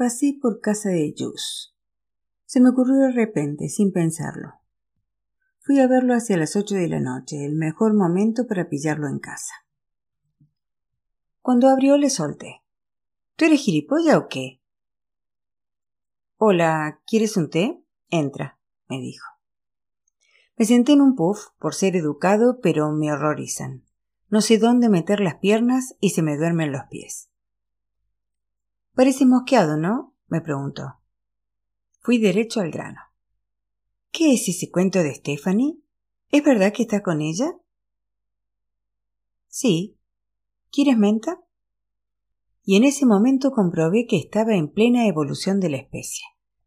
pasé por casa de Jus. Se me ocurrió de repente, sin pensarlo. Fui a verlo hacia las ocho de la noche, el mejor momento para pillarlo en casa. Cuando abrió le solté. ¿Tú eres gilipollas o qué? Hola, ¿quieres un té? Entra, me dijo. Me senté en un puff por ser educado, pero me horrorizan. No sé dónde meter las piernas y se me duermen los pies. Parece mosqueado, ¿no? me preguntó. Fui derecho al grano. ¿Qué es ese cuento de Stephanie? ¿Es verdad que está con ella? Sí. ¿Quieres menta? Y en ese momento comprobé que estaba en plena evolución de la especie,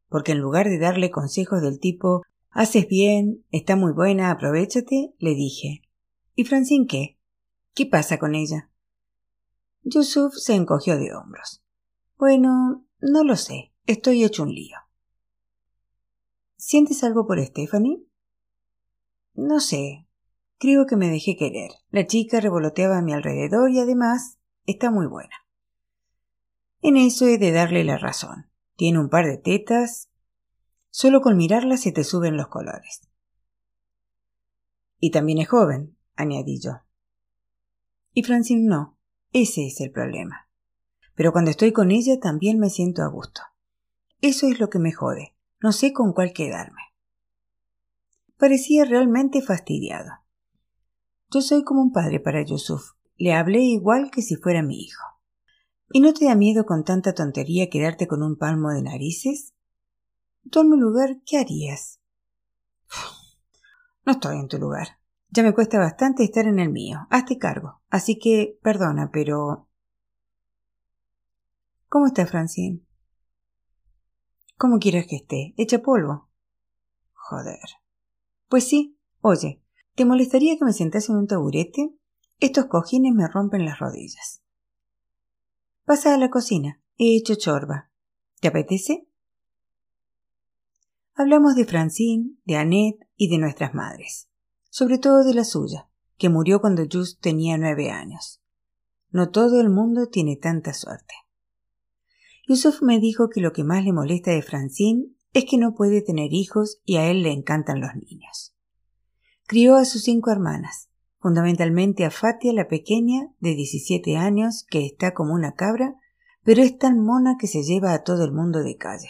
porque en lugar de darle consejos del tipo Haces bien, está muy buena, aprovechate, le dije. ¿Y Francine qué? ¿Qué pasa con ella? Yusuf se encogió de hombros. Bueno, no lo sé, estoy hecho un lío. ¿Sientes algo por Stephanie? No sé. Creo que me dejé querer. La chica revoloteaba a mi alrededor y además está muy buena. En eso he de darle la razón. Tiene un par de tetas, Solo con mirarla se te suben los colores. Y también es joven, añadí yo. Y Francine no. Ese es el problema. Pero cuando estoy con ella también me siento a gusto. Eso es lo que me jode. No sé con cuál quedarme. Parecía realmente fastidiado. Yo soy como un padre para Yusuf. Le hablé igual que si fuera mi hijo. ¿Y no te da miedo con tanta tontería quedarte con un palmo de narices? Tú en mi lugar, ¿qué harías? No estoy en tu lugar. Ya me cuesta bastante estar en el mío. Hazte cargo. Así que, perdona, pero... ¿Cómo está Francine? ¿Cómo quieres que esté? ¿Echa polvo? Joder. Pues sí. Oye, ¿te molestaría que me sentase en un taburete? Estos cojines me rompen las rodillas. Pasa a la cocina. He hecho chorba. ¿Te apetece? Hablamos de Francine, de Annette y de nuestras madres, sobre todo de la suya, que murió cuando Just tenía nueve años. No todo el mundo tiene tanta suerte. Yusuf me dijo que lo que más le molesta de Francine es que no puede tener hijos y a él le encantan los niños. Crió a sus cinco hermanas, fundamentalmente a Fatia la pequeña, de 17 años, que está como una cabra, pero es tan mona que se lleva a todo el mundo de calle.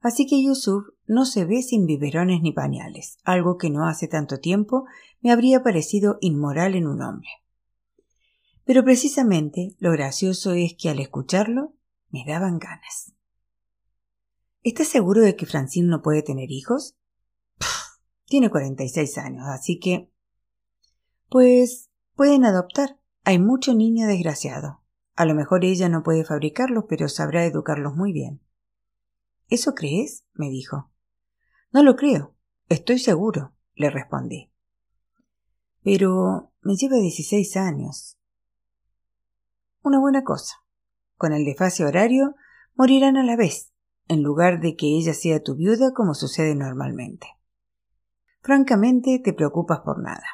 Así que Yusuf no se ve sin biberones ni pañales, algo que no hace tanto tiempo me habría parecido inmoral en un hombre. Pero precisamente lo gracioso es que al escucharlo me daban ganas. ¿Estás seguro de que Francine no puede tener hijos? tiene 46 años, así que... Pues pueden adoptar. Hay mucho niño desgraciado. A lo mejor ella no puede fabricarlos, pero sabrá educarlos muy bien. ¿Eso crees? me dijo. No lo creo. Estoy seguro, le respondí. Pero me lleva dieciséis años. Una buena cosa. Con el desfase horario morirán a la vez, en lugar de que ella sea tu viuda como sucede normalmente. Francamente te preocupas por nada.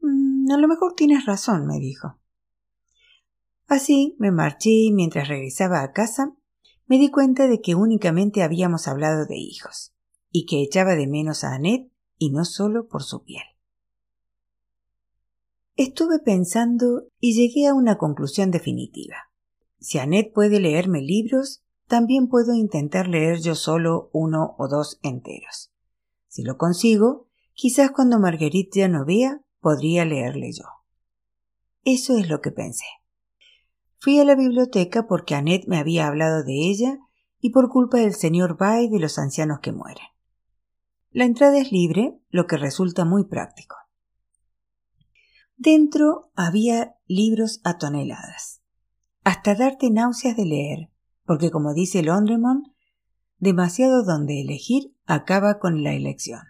Mm, a lo mejor tienes razón, me dijo. Así me marché y mientras regresaba a casa me di cuenta de que únicamente habíamos hablado de hijos, y que echaba de menos a Annette y no solo por su piel. Estuve pensando y llegué a una conclusión definitiva. Si Annette puede leerme libros, también puedo intentar leer yo solo uno o dos enteros. Si lo consigo, quizás cuando Marguerite ya no vea, podría leerle yo. Eso es lo que pensé. Fui a la biblioteca porque Annette me había hablado de ella y por culpa del señor Bay de los ancianos que mueren. La entrada es libre, lo que resulta muy práctico. Dentro había libros a toneladas, hasta darte náuseas de leer, porque como dice Londremont, demasiado donde elegir acaba con la elección.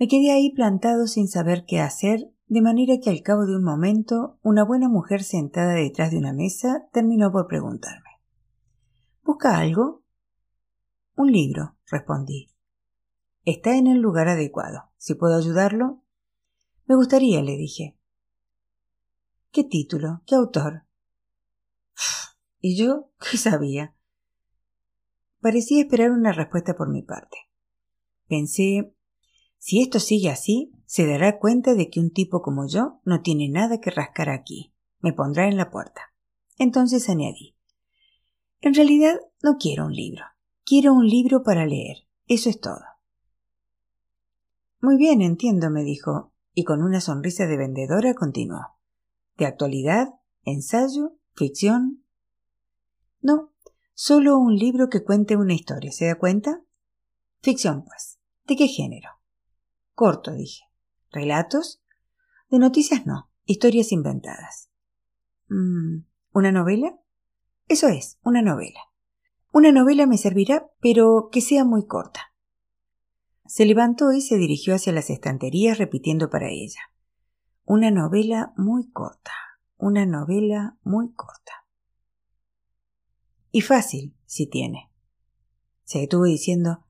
Me quedé ahí plantado sin saber qué hacer de manera que al cabo de un momento una buena mujer sentada detrás de una mesa terminó por preguntarme ¿Busca algo? Un libro, respondí. Está en el lugar adecuado. Si puedo ayudarlo. Me gustaría, le dije. ¿Qué título? ¿Qué autor? ¿Y yo qué sabía? Parecía esperar una respuesta por mi parte. Pensé, si esto sigue así, se dará cuenta de que un tipo como yo no tiene nada que rascar aquí. Me pondrá en la puerta. Entonces añadí, en realidad no quiero un libro. Quiero un libro para leer. Eso es todo. Muy bien, entiendo, me dijo, y con una sonrisa de vendedora continuó. ¿De actualidad? ¿Ensayo? ¿Ficción? No, solo un libro que cuente una historia, ¿se da cuenta? Ficción, pues. ¿De qué género? Corto, dije. ¿Relatos? De noticias no, historias inventadas. Mm, ¿Una novela? Eso es, una novela. Una novela me servirá, pero que sea muy corta. Se levantó y se dirigió hacia las estanterías repitiendo para ella. Una novela muy corta, una novela muy corta. Y fácil, si tiene. Se detuvo diciendo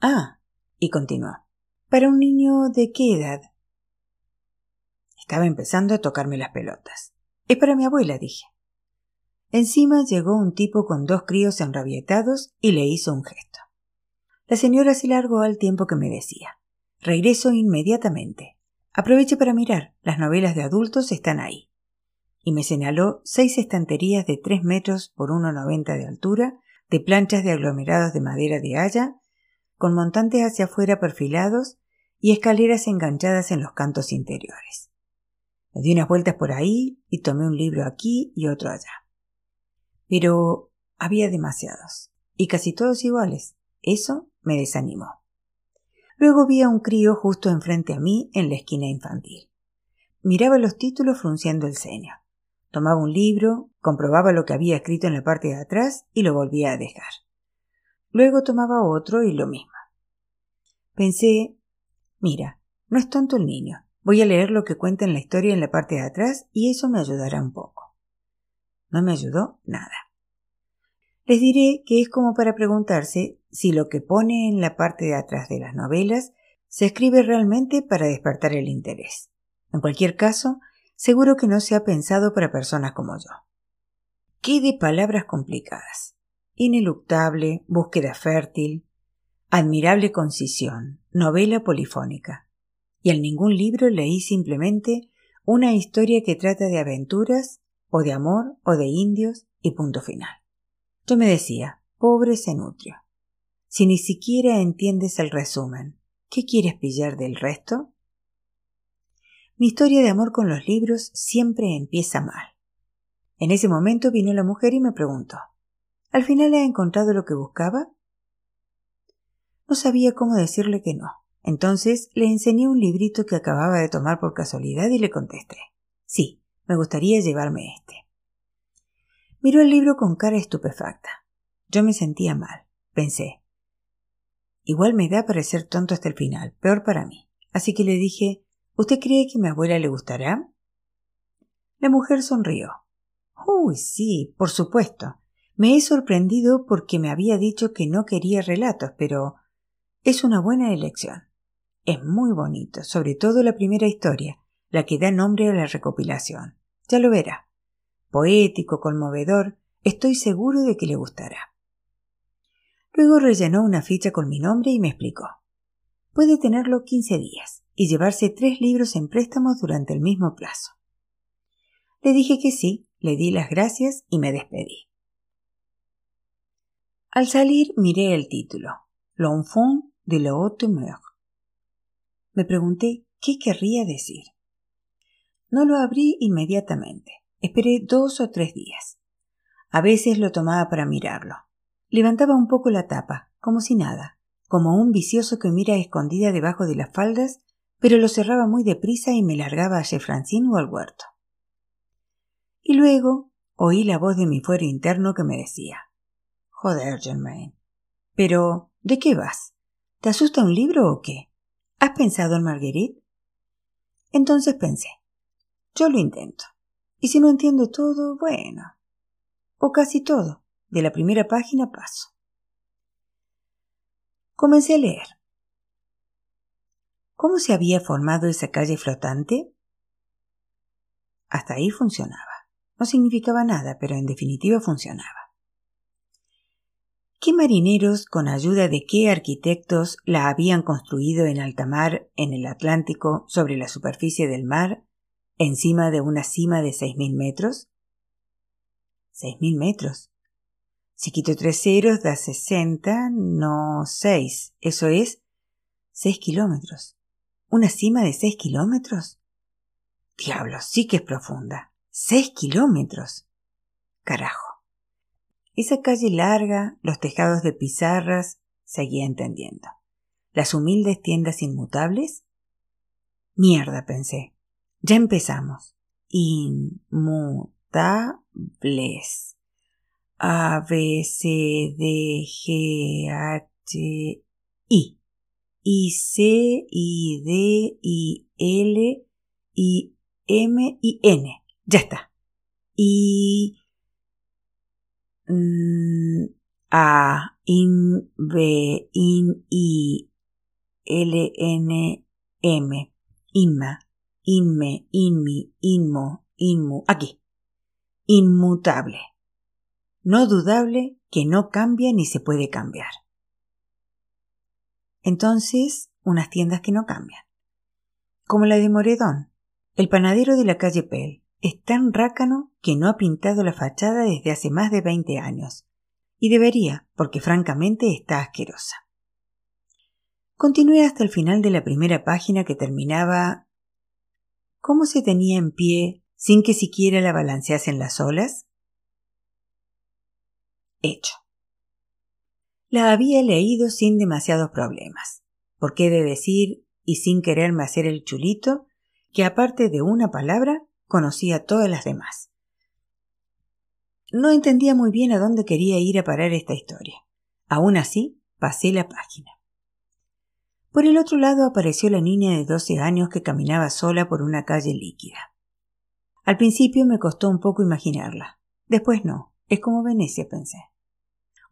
Ah, y continuó. ¿Para un niño de qué edad? Estaba empezando a tocarme las pelotas. Es para mi abuela, dije. Encima llegó un tipo con dos críos enrabietados y le hizo un gesto. La señora se largó al tiempo que me decía Regreso inmediatamente. Aproveche para mirar, las novelas de adultos están ahí. Y me señaló seis estanterías de tres metros por uno noventa de altura, de planchas de aglomerados de madera de haya, con montantes hacia afuera perfilados y escaleras enganchadas en los cantos interiores. Me di unas vueltas por ahí y tomé un libro aquí y otro allá. Pero había demasiados, y casi todos iguales. Eso me desanimó. Luego vi a un crío justo enfrente a mí en la esquina infantil. Miraba los títulos frunciendo el ceño. Tomaba un libro, comprobaba lo que había escrito en la parte de atrás y lo volvía a dejar. Luego tomaba otro y lo mismo. Pensé, mira, no es tonto el niño. Voy a leer lo que cuenta en la historia en la parte de atrás y eso me ayudará un poco. No me ayudó nada. Les diré que es como para preguntarse si lo que pone en la parte de atrás de las novelas se escribe realmente para despertar el interés. En cualquier caso, seguro que no se ha pensado para personas como yo. ¿Qué de palabras complicadas? Ineluctable, búsqueda fértil, admirable concisión, novela polifónica. Y en ningún libro leí simplemente una historia que trata de aventuras, o de amor, o de indios, y punto final. Yo me decía, pobre Zenutrio, si ni siquiera entiendes el resumen, ¿qué quieres pillar del resto? Mi historia de amor con los libros siempre empieza mal. En ese momento vino la mujer y me preguntó ¿Al final he encontrado lo que buscaba? No sabía cómo decirle que no. Entonces le enseñé un librito que acababa de tomar por casualidad y le contesté Sí, me gustaría llevarme este. Miró el libro con cara estupefacta. Yo me sentía mal. Pensé. Igual me da parecer tonto hasta el final, peor para mí. Así que le dije ¿Usted cree que a mi abuela le gustará? La mujer sonrió. Uy, sí, por supuesto. Me he sorprendido porque me había dicho que no quería relatos, pero es una buena elección. Es muy bonito, sobre todo la primera historia, la que da nombre a la recopilación. Ya lo verá poético, conmovedor, estoy seguro de que le gustará. Luego rellenó una ficha con mi nombre y me explicó. Puede tenerlo quince días y llevarse tres libros en préstamos durante el mismo plazo. Le dije que sí, le di las gracias y me despedí. Al salir miré el título, L'enfant de la haute mer. Me pregunté qué querría decir. No lo abrí inmediatamente. Esperé dos o tres días. A veces lo tomaba para mirarlo. Levantaba un poco la tapa, como si nada, como un vicioso que mira escondida debajo de las faldas, pero lo cerraba muy deprisa y me largaba a Jeffrancín o al huerto. Y luego oí la voz de mi fuero interno que me decía Joder, Germain. Pero, ¿de qué vas? ¿Te asusta un libro o qué? ¿Has pensado en Marguerite? Entonces pensé, yo lo intento. Y si no entiendo todo, bueno. O casi todo. De la primera página paso. Comencé a leer. ¿Cómo se había formado esa calle flotante? Hasta ahí funcionaba. No significaba nada, pero en definitiva funcionaba. ¿Qué marineros, con ayuda de qué arquitectos, la habían construido en alta mar, en el Atlántico, sobre la superficie del mar, encima de una cima de seis mil metros? ¿Seis mil metros? Si quito tres ceros da sesenta, no seis. Eso es seis kilómetros. ¿Una cima de seis kilómetros? Diablo, sí que es profunda. Seis kilómetros. Carajo. Esa calle larga, los tejados de pizarras, seguía entendiendo. Las humildes tiendas inmutables. Mierda, pensé. Ya empezamos. Inmutables. A, B, C, D, G, H, I. I, C, I, D, I, L, I, M, I, N. Ya está. Y a, in, b, in, i, l, n, m, inma, inme, inmi, inmo, inmu, aquí. Inmutable. No dudable que no cambia ni se puede cambiar. Entonces, unas tiendas que no cambian. Como la de Moredón, el panadero de la calle Pell, es tan rácano que no ha pintado la fachada desde hace más de veinte años. Y debería, porque francamente está asquerosa. Continué hasta el final de la primera página que terminaba ¿Cómo se tenía en pie sin que siquiera la balanceasen las olas? Hecho. La había leído sin demasiados problemas. ¿Por qué de decir, y sin quererme hacer el chulito, que aparte de una palabra conocía todas las demás. No entendía muy bien a dónde quería ir a parar esta historia. Aún así, pasé la página. Por el otro lado apareció la niña de doce años que caminaba sola por una calle líquida. Al principio me costó un poco imaginarla. Después no. Es como Venecia, pensé.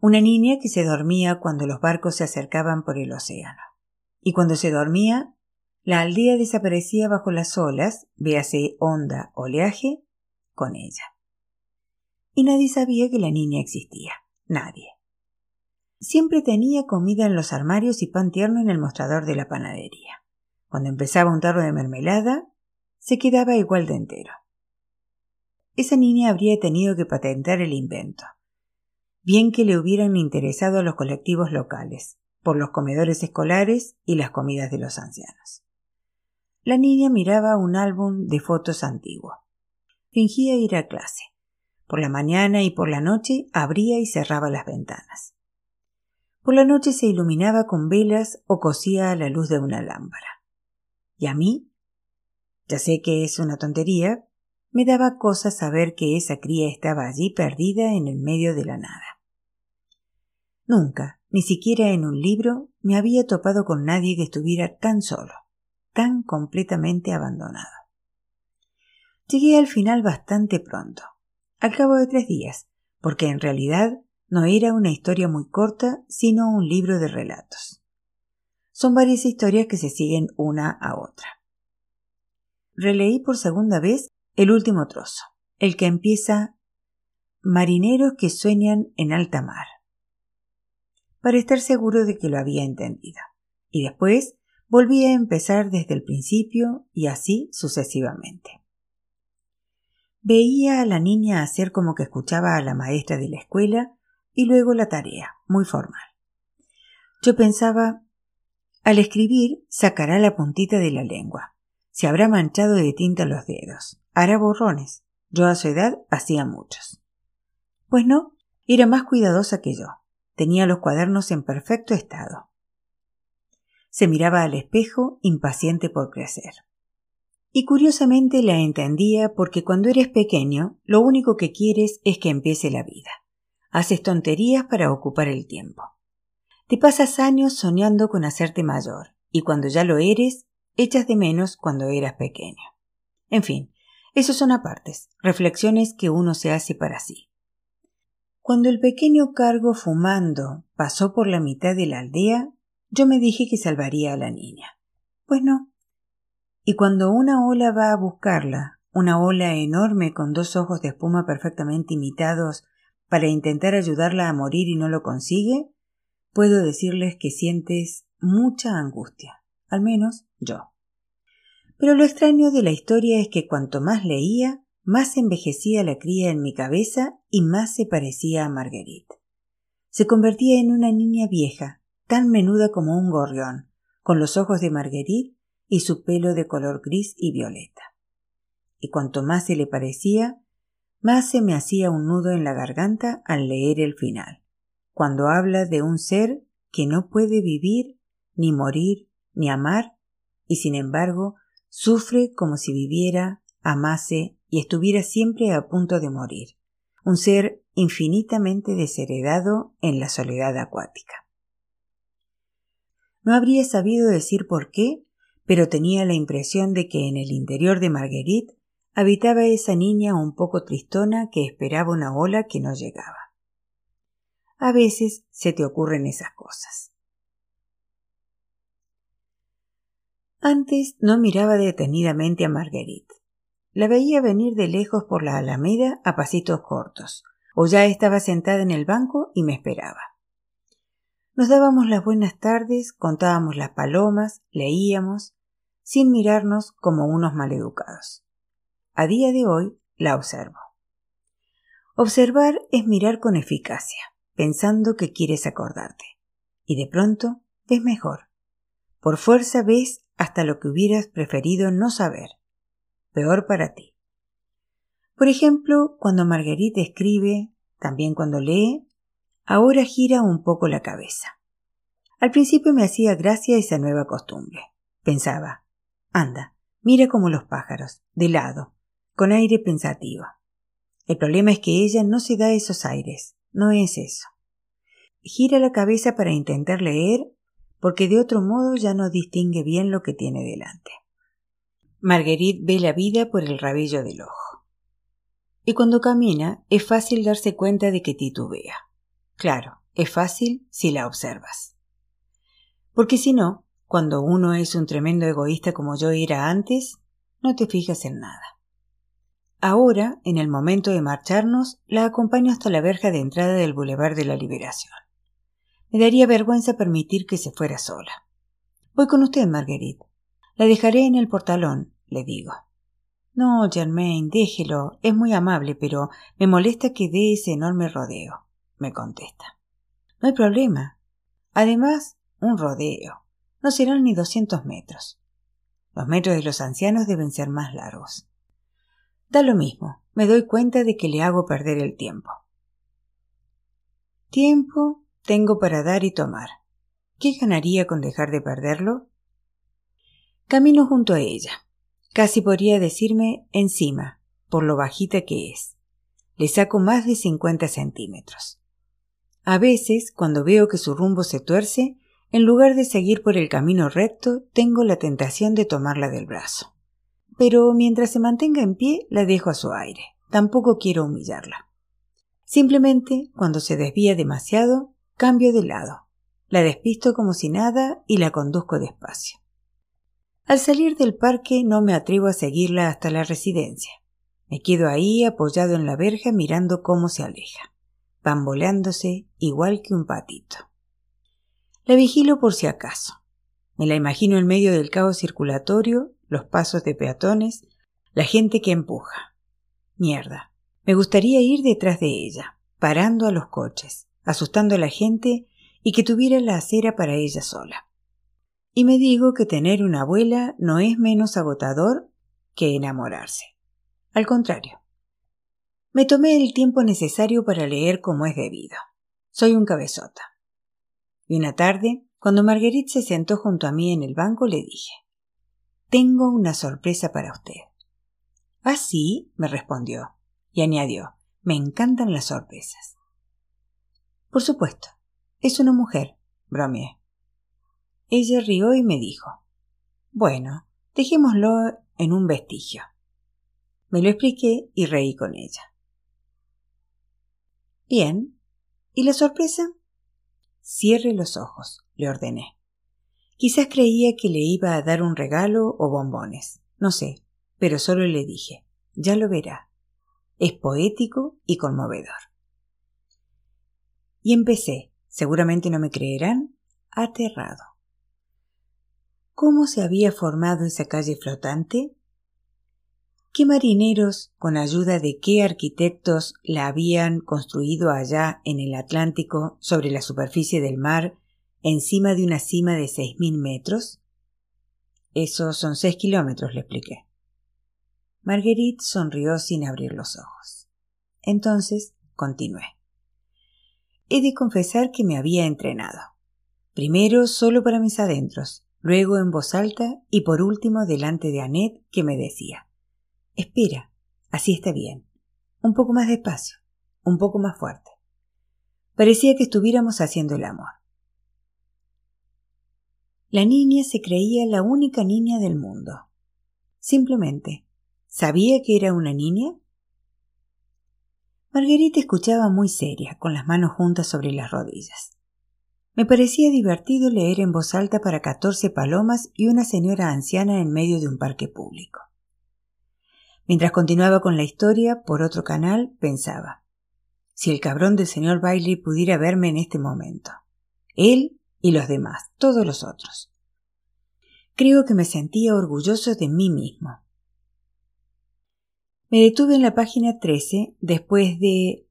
Una niña que se dormía cuando los barcos se acercaban por el océano. Y cuando se dormía, la aldea desaparecía bajo las olas, véase onda, oleaje, con ella. Y nadie sabía que la niña existía. Nadie. Siempre tenía comida en los armarios y pan tierno en el mostrador de la panadería. Cuando empezaba un tarro de mermelada, se quedaba igual de entero. Esa niña habría tenido que patentar el invento. Bien que le hubieran interesado a los colectivos locales, por los comedores escolares y las comidas de los ancianos. La niña miraba un álbum de fotos antiguo. Fingía ir a clase. Por la mañana y por la noche abría y cerraba las ventanas. Por la noche se iluminaba con velas o cosía a la luz de una lámpara. Y a mí, ya sé que es una tontería, me daba cosa saber que esa cría estaba allí perdida en el medio de la nada. Nunca, ni siquiera en un libro, me había topado con nadie que estuviera tan solo tan completamente abandonado. Llegué al final bastante pronto, al cabo de tres días, porque en realidad no era una historia muy corta, sino un libro de relatos. Son varias historias que se siguen una a otra. Releí por segunda vez el último trozo, el que empieza Marineros que sueñan en alta mar, para estar seguro de que lo había entendido. Y después volví a empezar desde el principio y así sucesivamente. Veía a la niña hacer como que escuchaba a la maestra de la escuela y luego la tarea, muy formal. Yo pensaba, al escribir sacará la puntita de la lengua, se habrá manchado de tinta los dedos, hará borrones. Yo a su edad hacía muchos. Pues no, era más cuidadosa que yo. Tenía los cuadernos en perfecto estado. Se miraba al espejo, impaciente por crecer. Y curiosamente la entendía porque cuando eres pequeño, lo único que quieres es que empiece la vida. Haces tonterías para ocupar el tiempo. Te pasas años soñando con hacerte mayor, y cuando ya lo eres, echas de menos cuando eras pequeño. En fin, esos son apartes, reflexiones que uno se hace para sí. Cuando el pequeño cargo fumando pasó por la mitad de la aldea, yo me dije que salvaría a la niña. Pues no. Y cuando una ola va a buscarla una ola enorme con dos ojos de espuma perfectamente imitados para intentar ayudarla a morir y no lo consigue, puedo decirles que sientes mucha angustia, al menos yo. Pero lo extraño de la historia es que cuanto más leía, más envejecía la cría en mi cabeza y más se parecía a Marguerite. Se convertía en una niña vieja, tan menuda como un gorrión, con los ojos de Marguerite y su pelo de color gris y violeta. Y cuanto más se le parecía, más se me hacía un nudo en la garganta al leer el final, cuando habla de un ser que no puede vivir, ni morir, ni amar, y sin embargo sufre como si viviera, amase y estuviera siempre a punto de morir, un ser infinitamente desheredado en la soledad acuática. No habría sabido decir por qué, pero tenía la impresión de que en el interior de Marguerite habitaba esa niña un poco tristona que esperaba una ola que no llegaba. A veces se te ocurren esas cosas. Antes no miraba detenidamente a Marguerite. La veía venir de lejos por la alameda a pasitos cortos, o ya estaba sentada en el banco y me esperaba. Nos dábamos las buenas tardes, contábamos las palomas, leíamos, sin mirarnos como unos maleducados. A día de hoy la observo. Observar es mirar con eficacia, pensando que quieres acordarte. Y de pronto ves mejor. Por fuerza ves hasta lo que hubieras preferido no saber. Peor para ti. Por ejemplo, cuando Marguerite escribe, también cuando lee, ahora gira un poco la cabeza. Al principio me hacía gracia esa nueva costumbre. Pensaba, anda, mira como los pájaros, de lado, con aire pensativo. El problema es que ella no se da esos aires, no es eso. Gira la cabeza para intentar leer, porque de otro modo ya no distingue bien lo que tiene delante. Marguerite ve la vida por el rabillo del ojo. Y cuando camina es fácil darse cuenta de que titubea. Claro, es fácil si la observas. Porque si no, cuando uno es un tremendo egoísta como yo era antes, no te fijas en nada. Ahora, en el momento de marcharnos, la acompaño hasta la verja de entrada del Boulevard de la Liberación. Me daría vergüenza permitir que se fuera sola. Voy con usted, Marguerite. La dejaré en el portalón, le digo. No, Germain, déjelo. Es muy amable, pero me molesta que dé ese enorme rodeo, me contesta. No hay problema. Además, un rodeo. No serán ni doscientos metros. Los metros de los ancianos deben ser más largos. Da lo mismo, me doy cuenta de que le hago perder el tiempo. Tiempo tengo para dar y tomar. ¿Qué ganaría con dejar de perderlo? Camino junto a ella. Casi podría decirme encima, por lo bajita que es. Le saco más de cincuenta centímetros. A veces, cuando veo que su rumbo se tuerce, en lugar de seguir por el camino recto, tengo la tentación de tomarla del brazo pero mientras se mantenga en pie la dejo a su aire. Tampoco quiero humillarla. Simplemente, cuando se desvía demasiado, cambio de lado. La despisto como si nada y la conduzco despacio. Al salir del parque no me atrevo a seguirla hasta la residencia. Me quedo ahí apoyado en la verja mirando cómo se aleja, bamboleándose igual que un patito. La vigilo por si acaso. Me la imagino en medio del caos circulatorio los pasos de peatones, la gente que empuja. Mierda. Me gustaría ir detrás de ella, parando a los coches, asustando a la gente y que tuviera la acera para ella sola. Y me digo que tener una abuela no es menos agotador que enamorarse. Al contrario. Me tomé el tiempo necesario para leer como es debido. Soy un cabezota. Y una tarde, cuando Marguerite se sentó junto a mí en el banco, le dije tengo una sorpresa para usted. ¿Ah, sí? me respondió, y añadió Me encantan las sorpresas. Por supuesto. Es una mujer, bromeé. Ella rió y me dijo Bueno, dejémoslo en un vestigio. Me lo expliqué y reí con ella. Bien. ¿Y la sorpresa? Cierre los ojos, le ordené. Quizás creía que le iba a dar un regalo o bombones, no sé, pero solo le dije ya lo verá. Es poético y conmovedor. Y empecé, seguramente no me creerán, aterrado. ¿Cómo se había formado esa calle flotante? ¿Qué marineros, con ayuda de qué arquitectos la habían construido allá en el Atlántico sobre la superficie del mar, encima de una cima de seis mil metros? Esos son seis kilómetros, le expliqué. Marguerite sonrió sin abrir los ojos. Entonces continué. He de confesar que me había entrenado. Primero solo para mis adentros, luego en voz alta y por último delante de Annette que me decía Espera, así está bien. Un poco más despacio, un poco más fuerte. Parecía que estuviéramos haciendo el amor. La niña se creía la única niña del mundo. Simplemente, ¿sabía que era una niña? Margarita escuchaba muy seria, con las manos juntas sobre las rodillas. Me parecía divertido leer en voz alta para catorce palomas y una señora anciana en medio de un parque público. Mientras continuaba con la historia, por otro canal, pensaba si el cabrón del señor Bailey pudiera verme en este momento. Él y los demás, todos los otros. Creo que me sentía orgulloso de mí mismo. Me detuve en la página 13 después de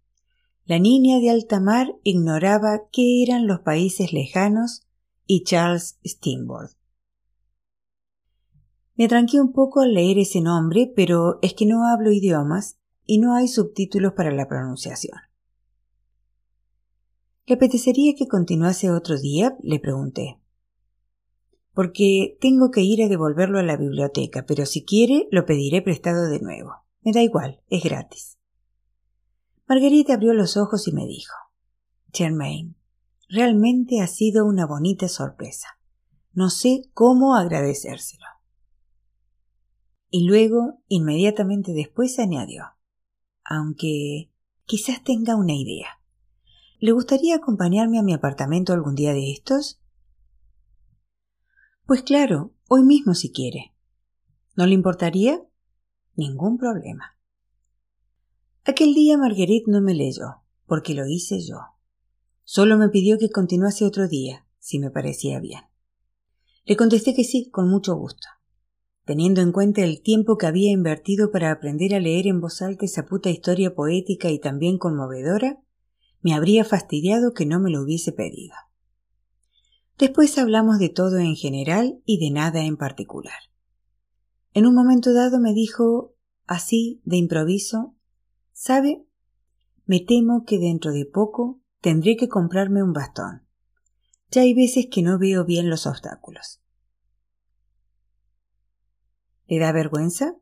la niña de alta mar ignoraba qué eran los países lejanos y Charles Steamboat. Me tranqué un poco al leer ese nombre, pero es que no hablo idiomas y no hay subtítulos para la pronunciación. ¿Le apetecería que continuase otro día? le pregunté. Porque tengo que ir a devolverlo a la biblioteca, pero si quiere lo pediré prestado de nuevo. Me da igual, es gratis. Marguerite abrió los ojos y me dijo Germain, realmente ha sido una bonita sorpresa. No sé cómo agradecérselo. Y luego, inmediatamente después, añadió aunque quizás tenga una idea. ¿Le gustaría acompañarme a mi apartamento algún día de estos? Pues claro, hoy mismo si quiere. ¿No le importaría? Ningún problema. Aquel día Marguerite no me leyó, porque lo hice yo. Solo me pidió que continuase otro día, si me parecía bien. Le contesté que sí, con mucho gusto. Teniendo en cuenta el tiempo que había invertido para aprender a leer en voz alta esa puta historia poética y también conmovedora, me habría fastidiado que no me lo hubiese pedido. Después hablamos de todo en general y de nada en particular. En un momento dado me dijo, así, de improviso, ¿Sabe? Me temo que dentro de poco tendré que comprarme un bastón. Ya hay veces que no veo bien los obstáculos. ¿Le da vergüenza?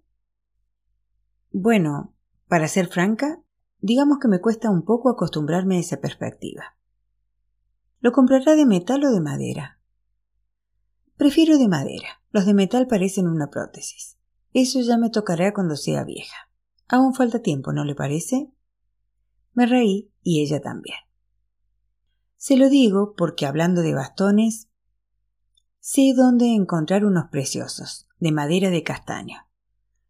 Bueno, para ser franca, digamos que me cuesta un poco acostumbrarme a esa perspectiva. ¿Lo comprará de metal o de madera? Prefiero de madera. Los de metal parecen una prótesis. Eso ya me tocará cuando sea vieja. Aún falta tiempo, ¿no le parece? Me reí y ella también. Se lo digo porque hablando de bastones, sé dónde encontrar unos preciosos, de madera de castaño.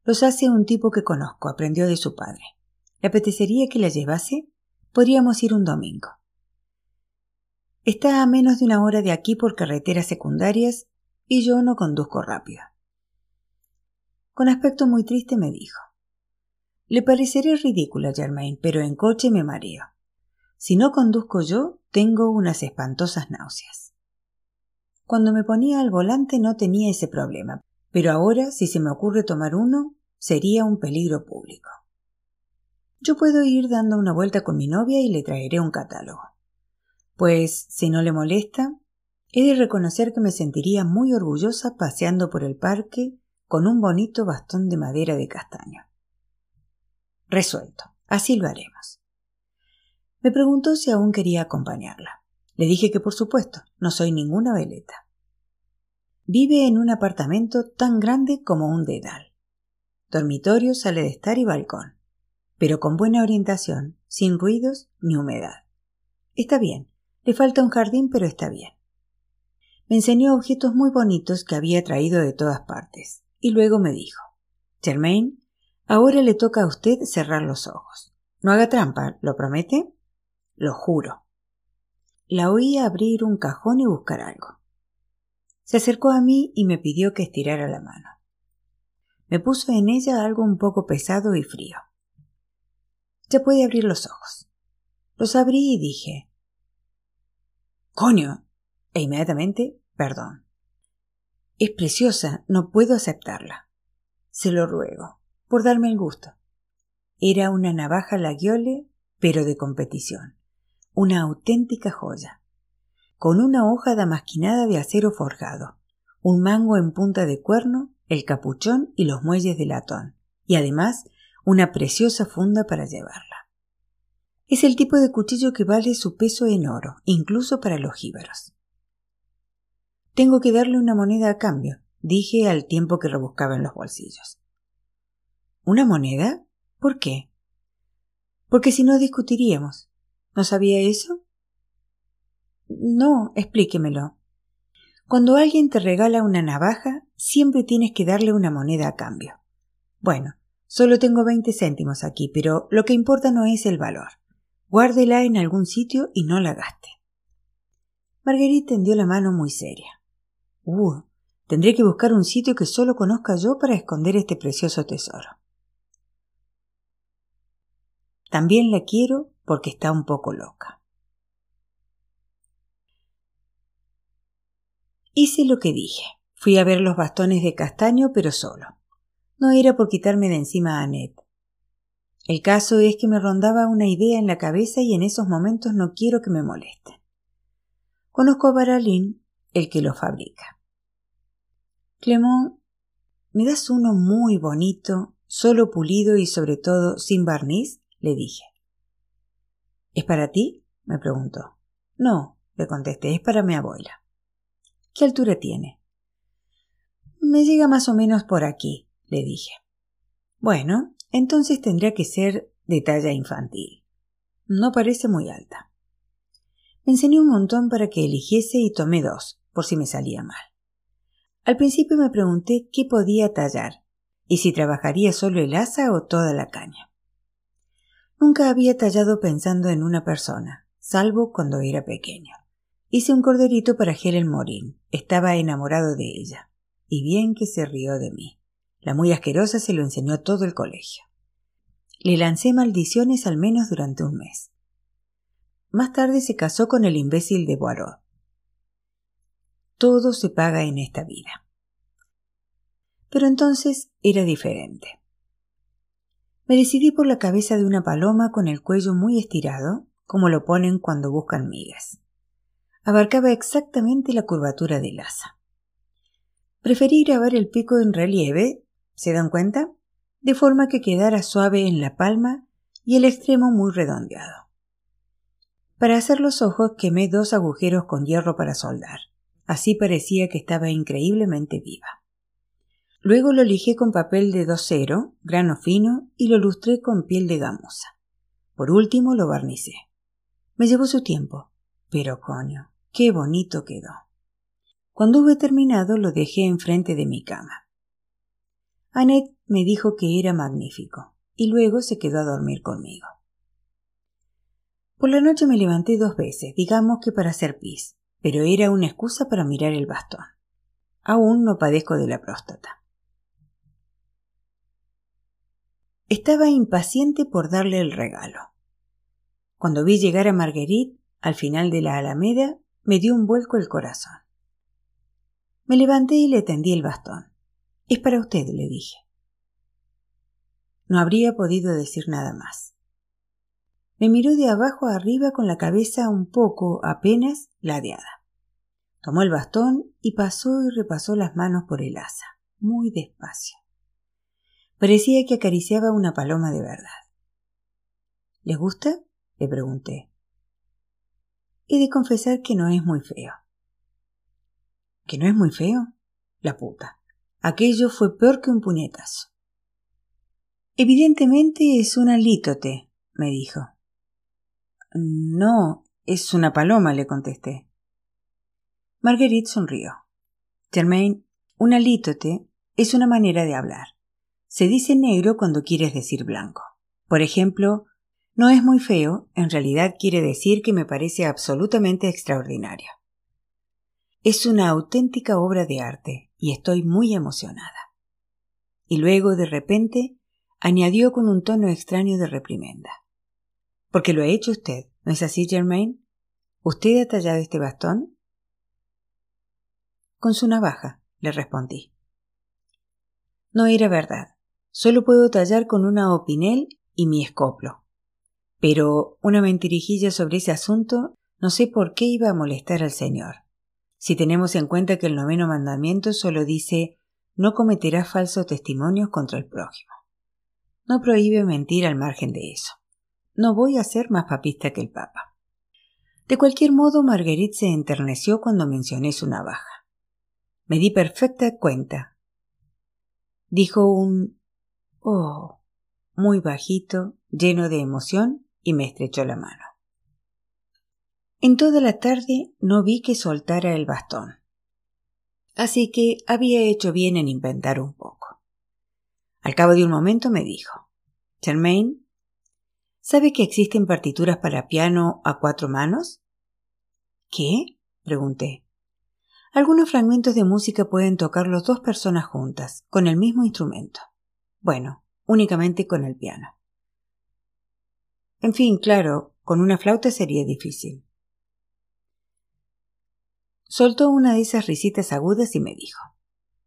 Los hace un tipo que conozco, aprendió de su padre. ¿Le apetecería que la llevase? Podríamos ir un domingo. Está a menos de una hora de aquí por carreteras secundarias y yo no conduzco rápido. Con aspecto muy triste me dijo le pareceré ridícula, Germain, pero en coche me mareo. Si no conduzco yo, tengo unas espantosas náuseas. Cuando me ponía al volante no tenía ese problema, pero ahora, si se me ocurre tomar uno, sería un peligro público. Yo puedo ir dando una vuelta con mi novia y le traeré un catálogo. Pues, si no le molesta, he de reconocer que me sentiría muy orgullosa paseando por el parque con un bonito bastón de madera de castaño. Resuelto. Así lo haremos. Me preguntó si aún quería acompañarla. Le dije que por supuesto, no soy ninguna veleta. Vive en un apartamento tan grande como un dedal. Dormitorio, sale de estar y balcón, pero con buena orientación, sin ruidos ni humedad. Está bien, le falta un jardín, pero está bien. Me enseñó objetos muy bonitos que había traído de todas partes, y luego me dijo Germain, Ahora le toca a usted cerrar los ojos. No haga trampa, ¿lo promete? Lo juro. La oí abrir un cajón y buscar algo. Se acercó a mí y me pidió que estirara la mano. Me puso en ella algo un poco pesado y frío. Ya puede abrir los ojos. Los abrí y dije Coño. E inmediatamente perdón. Es preciosa, no puedo aceptarla. Se lo ruego, por darme el gusto. Era una navaja laguiole, pero de competición. Una auténtica joya. Con una hoja damasquinada de acero forjado, un mango en punta de cuerno, el capuchón y los muelles de latón, y además una preciosa funda para llevarla. Es el tipo de cuchillo que vale su peso en oro, incluso para los jíbaros. Tengo que darle una moneda a cambio, dije al tiempo que rebuscaba en los bolsillos. ¿Una moneda? ¿Por qué? Porque si no discutiríamos. ¿No sabía eso? No, explíquemelo. Cuando alguien te regala una navaja, siempre tienes que darle una moneda a cambio. Bueno, solo tengo veinte céntimos aquí, pero lo que importa no es el valor. Guárdela en algún sitio y no la gaste. Marguerite tendió la mano muy seria. Uh, tendré que buscar un sitio que solo conozca yo para esconder este precioso tesoro. También la quiero porque está un poco loca. Hice lo que dije. Fui a ver los bastones de castaño, pero solo. No era por quitarme de encima a Annette. El caso es que me rondaba una idea en la cabeza y en esos momentos no quiero que me molesten. Conozco a Baralín, el que lo fabrica. Clemón, ¿me das uno muy bonito, solo pulido y sobre todo sin barniz? Le dije. ¿Es para ti? me preguntó. No, le contesté, es para mi abuela. ¿Qué altura tiene? Me llega más o menos por aquí, le dije. Bueno, entonces tendría que ser de talla infantil. No parece muy alta. Me enseñé un montón para que eligiese y tomé dos, por si me salía mal. Al principio me pregunté qué podía tallar y si trabajaría solo el asa o toda la caña. Nunca había tallado pensando en una persona, salvo cuando era pequeño. Hice un corderito para Helen Morin. Estaba enamorado de ella. Y bien que se rió de mí. La muy asquerosa se lo enseñó todo el colegio. Le lancé maldiciones al menos durante un mes. Más tarde se casó con el imbécil de Boireau. Todo se paga en esta vida. Pero entonces era diferente. Me decidí por la cabeza de una paloma con el cuello muy estirado, como lo ponen cuando buscan migas. Abarcaba exactamente la curvatura del asa. Preferí grabar el pico en relieve, ¿se dan cuenta? De forma que quedara suave en la palma y el extremo muy redondeado. Para hacer los ojos quemé dos agujeros con hierro para soldar. Así parecía que estaba increíblemente viva. Luego lo lijé con papel de docero, grano fino, y lo lustré con piel de gamuza. Por último lo barnicé. Me llevó su tiempo, pero coño, qué bonito quedó. Cuando hube terminado lo dejé enfrente de mi cama. Annette me dijo que era magnífico, y luego se quedó a dormir conmigo. Por la noche me levanté dos veces, digamos que para hacer pis, pero era una excusa para mirar el bastón. Aún no padezco de la próstata. Estaba impaciente por darle el regalo. Cuando vi llegar a Marguerite, al final de la alameda, me dio un vuelco el corazón. Me levanté y le tendí el bastón. Es para usted, le dije. No habría podido decir nada más. Me miró de abajo a arriba con la cabeza un poco, apenas, ladeada. Tomó el bastón y pasó y repasó las manos por el asa, muy despacio. Parecía que acariciaba una paloma de verdad. ¿Les gusta? le pregunté. He de confesar que no es muy feo. ¿Que no es muy feo? La puta. Aquello fue peor que un puñetazo. Evidentemente es un alítote, me dijo. No, es una paloma, le contesté. Marguerite sonrió. Germain, un alítote es una manera de hablar. Se dice negro cuando quieres decir blanco. Por ejemplo, no es muy feo, en realidad quiere decir que me parece absolutamente extraordinario. Es una auténtica obra de arte y estoy muy emocionada. Y luego, de repente, añadió con un tono extraño de reprimenda. Porque lo ha hecho usted, ¿no es así, Germain? ¿Usted ha tallado este bastón? Con su navaja, le respondí. No era verdad. Solo puedo tallar con una opinel y mi escoplo. Pero una mentirijilla sobre ese asunto no sé por qué iba a molestar al Señor. Si tenemos en cuenta que el noveno mandamiento solo dice no cometerás falsos testimonios contra el prójimo. No prohíbe mentir al margen de eso. No voy a ser más papista que el Papa. De cualquier modo, Marguerite se enterneció cuando mencioné su navaja. Me di perfecta cuenta. Dijo un oh muy bajito, lleno de emoción, y me estrechó la mano. En toda la tarde no vi que soltara el bastón. Así que había hecho bien en inventar un poco. Al cabo de un momento me dijo Germain, ¿sabe que existen partituras para piano a cuatro manos? ¿Qué? pregunté. Algunos fragmentos de música pueden tocarlos dos personas juntas, con el mismo instrumento. Bueno, únicamente con el piano. En fin, claro, con una flauta sería difícil. Soltó una de esas risitas agudas y me dijo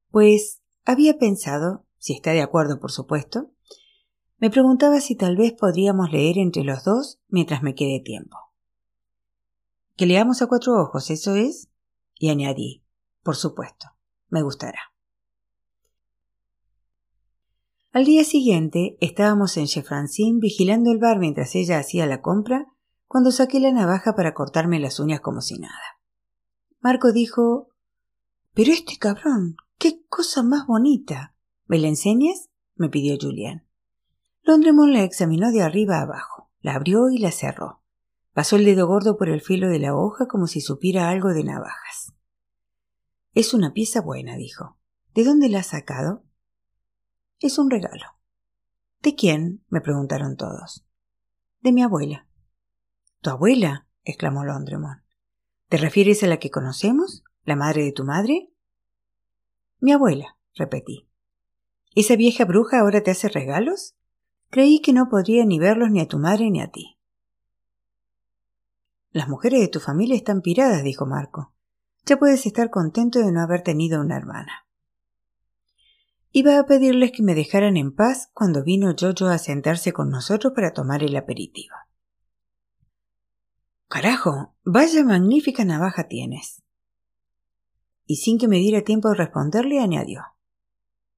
Pues había pensado, si está de acuerdo por supuesto, me preguntaba si tal vez podríamos leer entre los dos mientras me quede tiempo. Que leamos a cuatro ojos, ¿eso es? Y añadí, por supuesto, me gustará. Al día siguiente estábamos en Chefrancine vigilando el bar mientras ella hacía la compra cuando saqué la navaja para cortarme las uñas como si nada. Marco dijo Pero este cabrón, qué cosa más bonita. ¿Me la enseñas? me pidió Julián. Londremont la examinó de arriba a abajo, la abrió y la cerró. Pasó el dedo gordo por el filo de la hoja como si supiera algo de navajas. Es una pieza buena, dijo. ¿De dónde la has sacado? Es un regalo. ¿De quién? me preguntaron todos. De mi abuela. ¿Tu abuela? exclamó Londremont. ¿Te refieres a la que conocemos? ¿La madre de tu madre? Mi abuela, repetí. ¿Esa vieja bruja ahora te hace regalos? Creí que no podría ni verlos ni a tu madre ni a ti. Las mujeres de tu familia están piradas, dijo Marco. Ya puedes estar contento de no haber tenido una hermana. Iba a pedirles que me dejaran en paz cuando vino Jojo a sentarse con nosotros para tomar el aperitivo. Carajo, vaya magnífica navaja tienes. Y sin que me diera tiempo de responderle, añadió.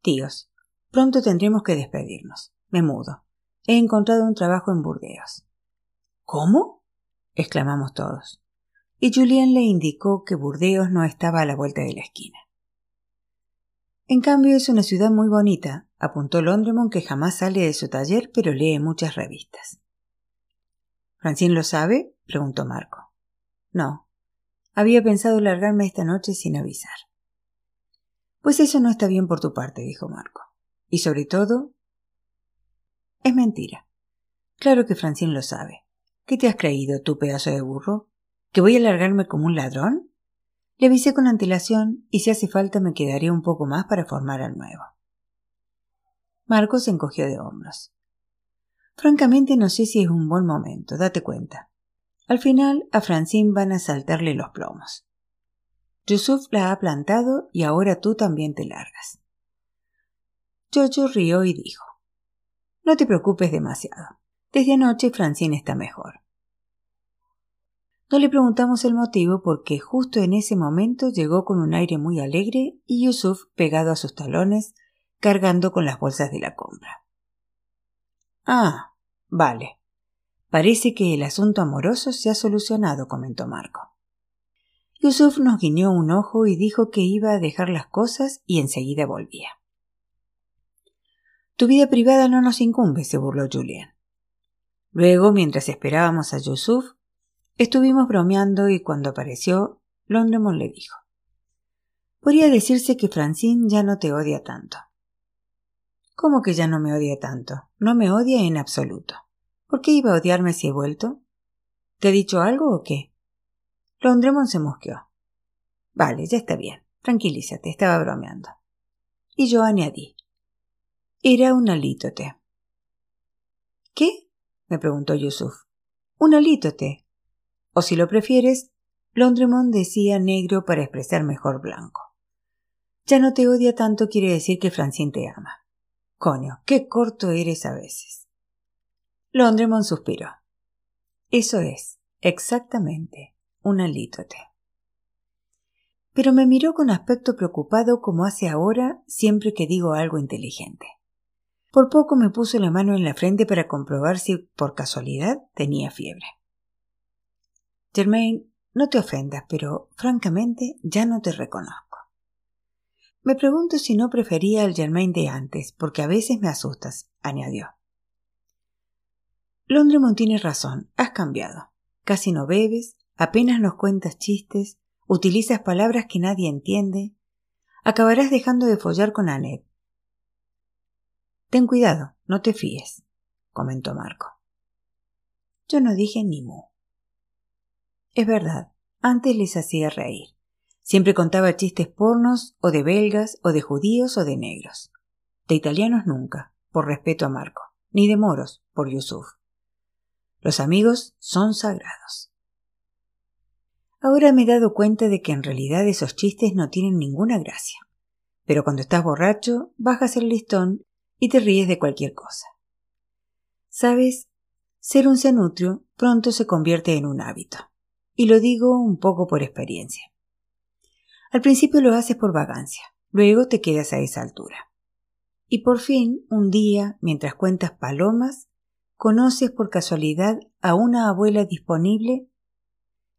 Tíos, pronto tendremos que despedirnos. Me mudo. He encontrado un trabajo en Burdeos. ¿Cómo? exclamamos todos. Y Julien le indicó que Burdeos no estaba a la vuelta de la esquina. En cambio es una ciudad muy bonita, apuntó Londremont que jamás sale de su taller pero lee muchas revistas. ¿Francine lo sabe? preguntó Marco. No. Había pensado largarme esta noche sin avisar. Pues eso no está bien por tu parte, dijo Marco. Y sobre todo. Es mentira. Claro que Francine lo sabe. ¿Qué te has creído, tu pedazo de burro? ¿Que voy a largarme como un ladrón? Le avisé con antelación y si hace falta me quedaré un poco más para formar al nuevo. Marcos se encogió de hombros. Francamente no sé si es un buen momento, date cuenta. Al final a Francine van a saltarle los plomos. Yusuf la ha plantado y ahora tú también te largas. Jojo rió y dijo No te preocupes demasiado. Desde anoche Francine está mejor. No le preguntamos el motivo porque justo en ese momento llegó con un aire muy alegre y Yusuf pegado a sus talones, cargando con las bolsas de la compra. Ah, vale. Parece que el asunto amoroso se ha solucionado, comentó Marco. Yusuf nos guiñó un ojo y dijo que iba a dejar las cosas y enseguida volvía. Tu vida privada no nos incumbe, se burló Julian. Luego, mientras esperábamos a Yusuf, Estuvimos bromeando y cuando apareció, Londremont le dijo Podría decirse que Francine ya no te odia tanto. ¿Cómo que ya no me odia tanto? No me odia en absoluto. ¿Por qué iba a odiarme si he vuelto? ¿Te ha dicho algo o qué? Londremont se mosqueó. Vale, ya está bien. Tranquilízate, estaba bromeando. Y yo añadí. Era un alítote. ¿Qué? me preguntó Yusuf. Un alítote. O si lo prefieres, Londremont decía negro para expresar mejor blanco. Ya no te odia tanto quiere decir que Francine te ama. Coño, qué corto eres a veces. Londremont suspiró. Eso es, exactamente, un alítote. Pero me miró con aspecto preocupado como hace ahora siempre que digo algo inteligente. Por poco me puso la mano en la frente para comprobar si por casualidad tenía fiebre. Germain, no te ofendas, pero francamente ya no te reconozco. Me pregunto si no prefería al Germain de antes, porque a veces me asustas, añadió. Londremont tiene razón, has cambiado. Casi no bebes, apenas nos cuentas chistes, utilizas palabras que nadie entiende. Acabarás dejando de follar con Annette. Ten cuidado, no te fíes, comentó Marco. Yo no dije ni mu. Es verdad, antes les hacía reír. Siempre contaba chistes pornos, o de belgas, o de judíos, o de negros. De italianos nunca, por respeto a Marco, ni de moros, por Yusuf. Los amigos son sagrados. Ahora me he dado cuenta de que en realidad esos chistes no tienen ninguna gracia. Pero cuando estás borracho, bajas el listón y te ríes de cualquier cosa. Sabes, ser un cenutrio pronto se convierte en un hábito. Y lo digo un poco por experiencia. Al principio lo haces por vagancia, luego te quedas a esa altura. Y por fin, un día, mientras cuentas palomas, conoces por casualidad a una abuela disponible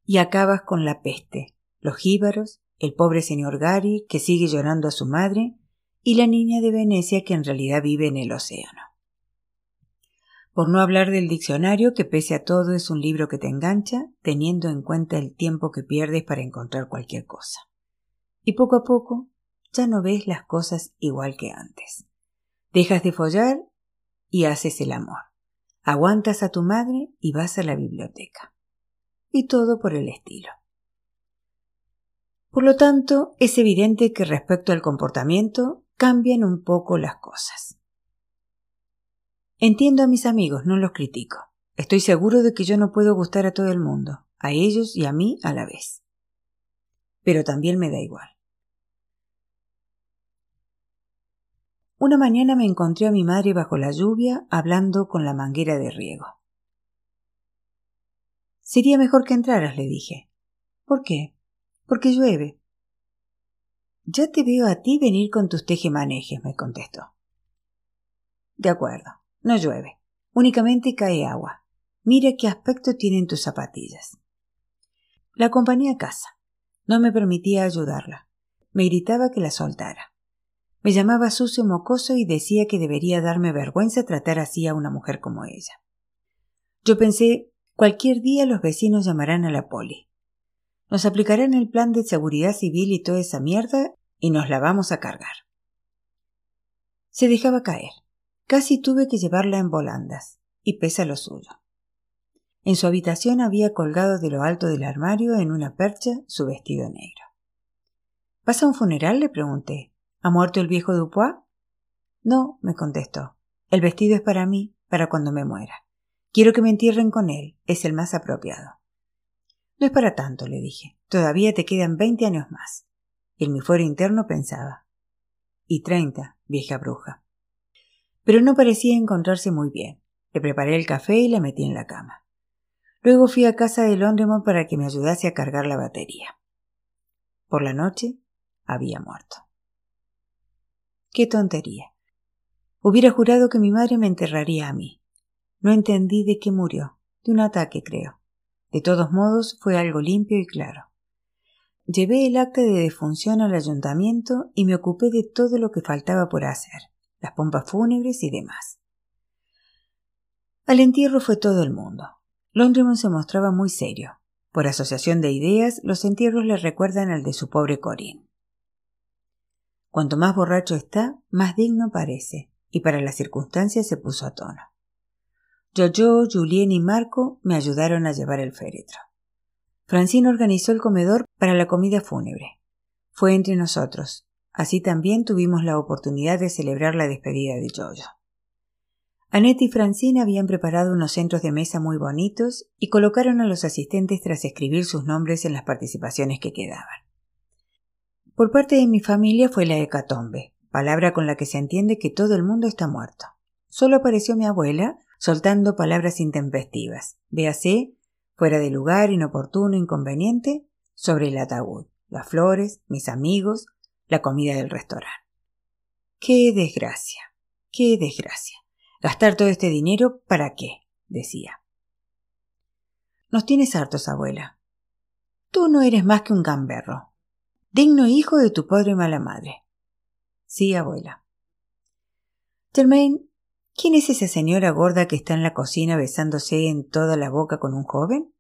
y acabas con la peste, los jíbaros, el pobre señor Gary, que sigue llorando a su madre, y la niña de Venecia que en realidad vive en el océano. Por no hablar del diccionario, que pese a todo es un libro que te engancha, teniendo en cuenta el tiempo que pierdes para encontrar cualquier cosa. Y poco a poco ya no ves las cosas igual que antes. Dejas de follar y haces el amor. Aguantas a tu madre y vas a la biblioteca. Y todo por el estilo. Por lo tanto, es evidente que respecto al comportamiento, cambian un poco las cosas. Entiendo a mis amigos, no los critico. Estoy seguro de que yo no puedo gustar a todo el mundo, a ellos y a mí a la vez. Pero también me da igual. Una mañana me encontré a mi madre bajo la lluvia hablando con la manguera de riego. Sería mejor que entraras, le dije. ¿Por qué? Porque llueve. Ya te veo a ti venir con tus tejemanejes, me contestó. De acuerdo, no llueve, únicamente cae agua. Mira qué aspecto tienen tus zapatillas. La acompañé a casa. No me permitía ayudarla. Me gritaba que la soltara. Me llamaba sucio mocoso y decía que debería darme vergüenza tratar así a una mujer como ella. Yo pensé, cualquier día los vecinos llamarán a la poli. Nos aplicarán el plan de seguridad civil y toda esa mierda y nos la vamos a cargar. Se dejaba caer. Casi tuve que llevarla en volandas, y pesa lo suyo. En su habitación había colgado de lo alto del armario en una percha su vestido negro. ¿Vas a un funeral? le pregunté. ¿Ha muerto el viejo Dupois? No, me contestó. El vestido es para mí, para cuando me muera. Quiero que me entierren con él, es el más apropiado. No es para tanto, le dije. Todavía te quedan veinte años más. Y en mi fuero interno pensaba. Y treinta, vieja bruja. Pero no parecía encontrarse muy bien. Le preparé el café y la metí en la cama. Luego fui a casa de Londremont para que me ayudase a cargar la batería. Por la noche había muerto. Qué tontería. Hubiera jurado que mi madre me enterraría a mí. No entendí de qué murió. De un ataque, creo. De todos modos, fue algo limpio y claro. Llevé el acta de defunción al ayuntamiento y me ocupé de todo lo que faltaba por hacer, las pompas fúnebres y demás. Al entierro fue todo el mundo. Londremont se mostraba muy serio. Por asociación de ideas, los entierros le recuerdan al de su pobre Corín. Cuanto más borracho está, más digno parece, y para las circunstancias se puso a tono. Yo-Yo, Julien y Marco me ayudaron a llevar el féretro. Francine organizó el comedor para la comida fúnebre. Fue entre nosotros. Así también tuvimos la oportunidad de celebrar la despedida de Jojo. Annette y Francine habían preparado unos centros de mesa muy bonitos y colocaron a los asistentes tras escribir sus nombres en las participaciones que quedaban. Por parte de mi familia fue la hecatombe, palabra con la que se entiende que todo el mundo está muerto. Solo apareció mi abuela, soltando palabras intempestivas. Véase, fuera de lugar, inoportuno, inconveniente, sobre el ataúd, las flores, mis amigos, la comida del restaurante. ¡Qué desgracia! ¡Qué desgracia! ¿Gastar todo este dinero para qué? decía. Nos tienes hartos, abuela. Tú no eres más que un gamberro. Digno hijo de tu padre mala madre. Sí, abuela. Germaine ¿Quién es esa señora gorda que está en la cocina besándose en toda la boca con un joven?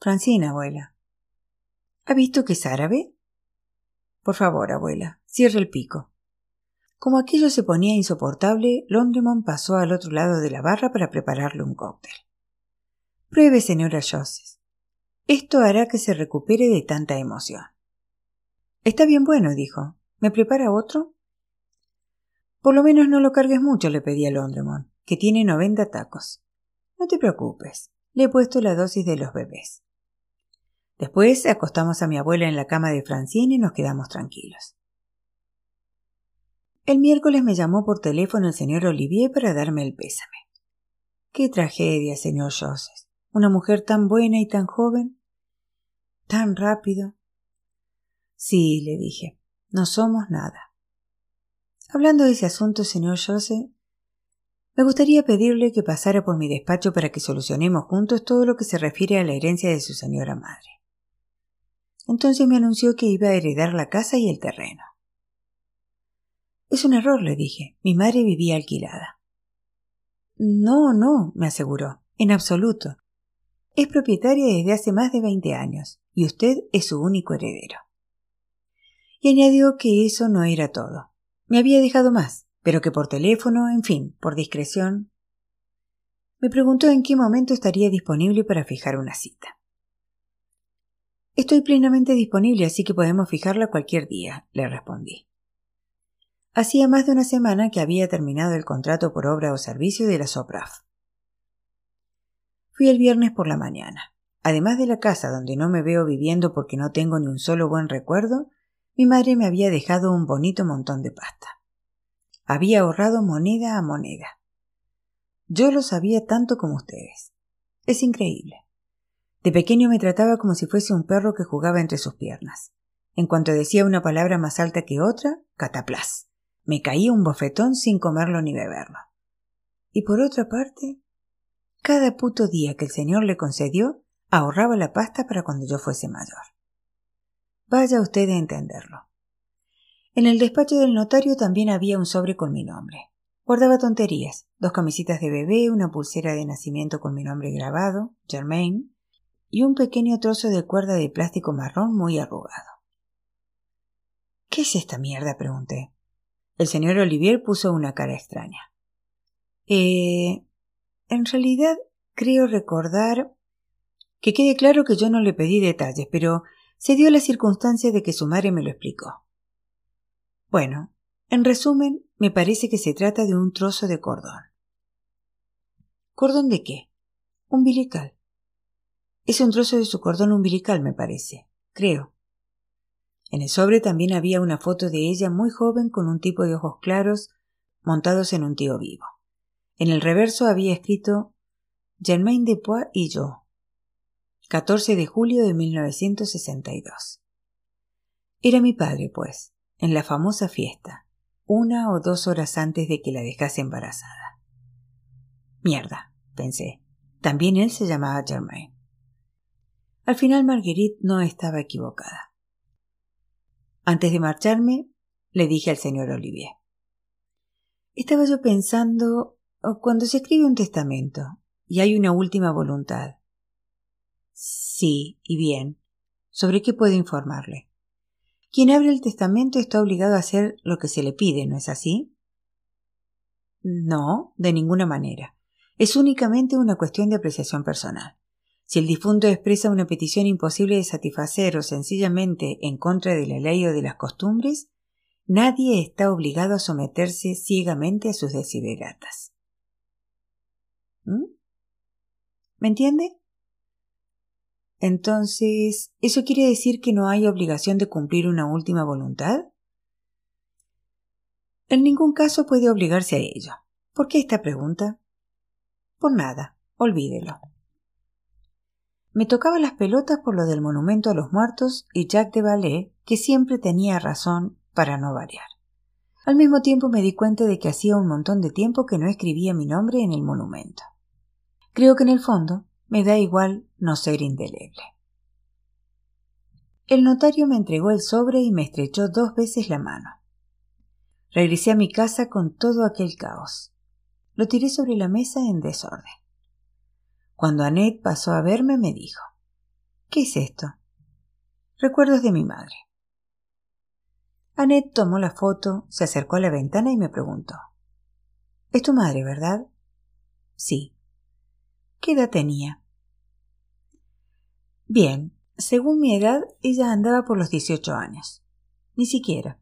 Francina, abuela. ¿Ha visto que es árabe? Por favor, abuela, cierre el pico. Como aquello se ponía insoportable, Londremont pasó al otro lado de la barra para prepararle un cóctel. Pruebe, señora Joseph. Esto hará que se recupere de tanta emoción. Está bien bueno, dijo. ¿Me prepara otro? Por lo menos no lo cargues mucho, le pedí a que tiene noventa tacos. No te preocupes, le he puesto la dosis de los bebés. Después acostamos a mi abuela en la cama de Francine y nos quedamos tranquilos. El miércoles me llamó por teléfono el señor Olivier para darme el pésame. Qué tragedia, señor Joseph. Una mujer tan buena y tan joven. Tan rápido. Sí, le dije, no somos nada. Hablando de ese asunto, señor José, me gustaría pedirle que pasara por mi despacho para que solucionemos juntos todo lo que se refiere a la herencia de su señora madre. Entonces me anunció que iba a heredar la casa y el terreno. Es un error, le dije. Mi madre vivía alquilada. No, no, me aseguró, en absoluto. Es propietaria desde hace más de veinte años, y usted es su único heredero. Y añadió que eso no era todo. Me había dejado más, pero que por teléfono, en fin, por discreción. Me preguntó en qué momento estaría disponible para fijar una cita. Estoy plenamente disponible, así que podemos fijarla cualquier día, le respondí. Hacía más de una semana que había terminado el contrato por obra o servicio de la SOPRAF. Fui el viernes por la mañana. Además de la casa donde no me veo viviendo porque no tengo ni un solo buen recuerdo, mi madre me había dejado un bonito montón de pasta. Había ahorrado moneda a moneda. Yo lo sabía tanto como ustedes. Es increíble. De pequeño me trataba como si fuese un perro que jugaba entre sus piernas. En cuanto decía una palabra más alta que otra, cataplas. Me caía un bofetón sin comerlo ni beberlo. Y por otra parte, cada puto día que el Señor le concedió, ahorraba la pasta para cuando yo fuese mayor. Vaya usted a entenderlo. En el despacho del notario también había un sobre con mi nombre. Guardaba tonterías, dos camisitas de bebé, una pulsera de nacimiento con mi nombre grabado, Germaine, y un pequeño trozo de cuerda de plástico marrón muy arrugado. ¿Qué es esta mierda? pregunté. El señor Olivier puso una cara extraña. Eh. En realidad, creo recordar. Que quede claro que yo no le pedí detalles, pero se dio la circunstancia de que su madre me lo explicó. Bueno, en resumen, me parece que se trata de un trozo de cordón. ¿Cordón de qué? Umbilical. Es un trozo de su cordón umbilical, me parece, creo. En el sobre también había una foto de ella muy joven con un tipo de ojos claros montados en un tío vivo. En el reverso había escrito Germain Depois y yo, 14 de julio de 1962. Era mi padre, pues, en la famosa fiesta, una o dos horas antes de que la dejase embarazada. Mierda, pensé. También él se llamaba Germain. Al final Marguerite no estaba equivocada. Antes de marcharme, le dije al señor Olivier. Estaba yo pensando, cuando se escribe un testamento y hay una última voluntad, Sí, y bien. ¿Sobre qué puedo informarle? Quien abre el testamento está obligado a hacer lo que se le pide, ¿no es así? No, de ninguna manera. Es únicamente una cuestión de apreciación personal. Si el difunto expresa una petición imposible de satisfacer o sencillamente en contra de la ley o de las costumbres, nadie está obligado a someterse ciegamente a sus desideratas. ¿Mm? ¿Me entiende? Entonces, ¿eso quiere decir que no hay obligación de cumplir una última voluntad? En ningún caso puede obligarse a ello. ¿Por qué esta pregunta? Por nada, olvídelo. Me tocaba las pelotas por lo del monumento a los muertos y Jack de Ballet, que siempre tenía razón para no variar. Al mismo tiempo me di cuenta de que hacía un montón de tiempo que no escribía mi nombre en el monumento. Creo que en el fondo me da igual no ser indeleble. El notario me entregó el sobre y me estrechó dos veces la mano. Regresé a mi casa con todo aquel caos. Lo tiré sobre la mesa en desorden. Cuando Annette pasó a verme me dijo ¿Qué es esto? Recuerdos de mi madre. Annette tomó la foto, se acercó a la ventana y me preguntó Es tu madre, ¿verdad? Sí. ¿Qué edad tenía? Bien, según mi edad, ella andaba por los dieciocho años. Ni siquiera.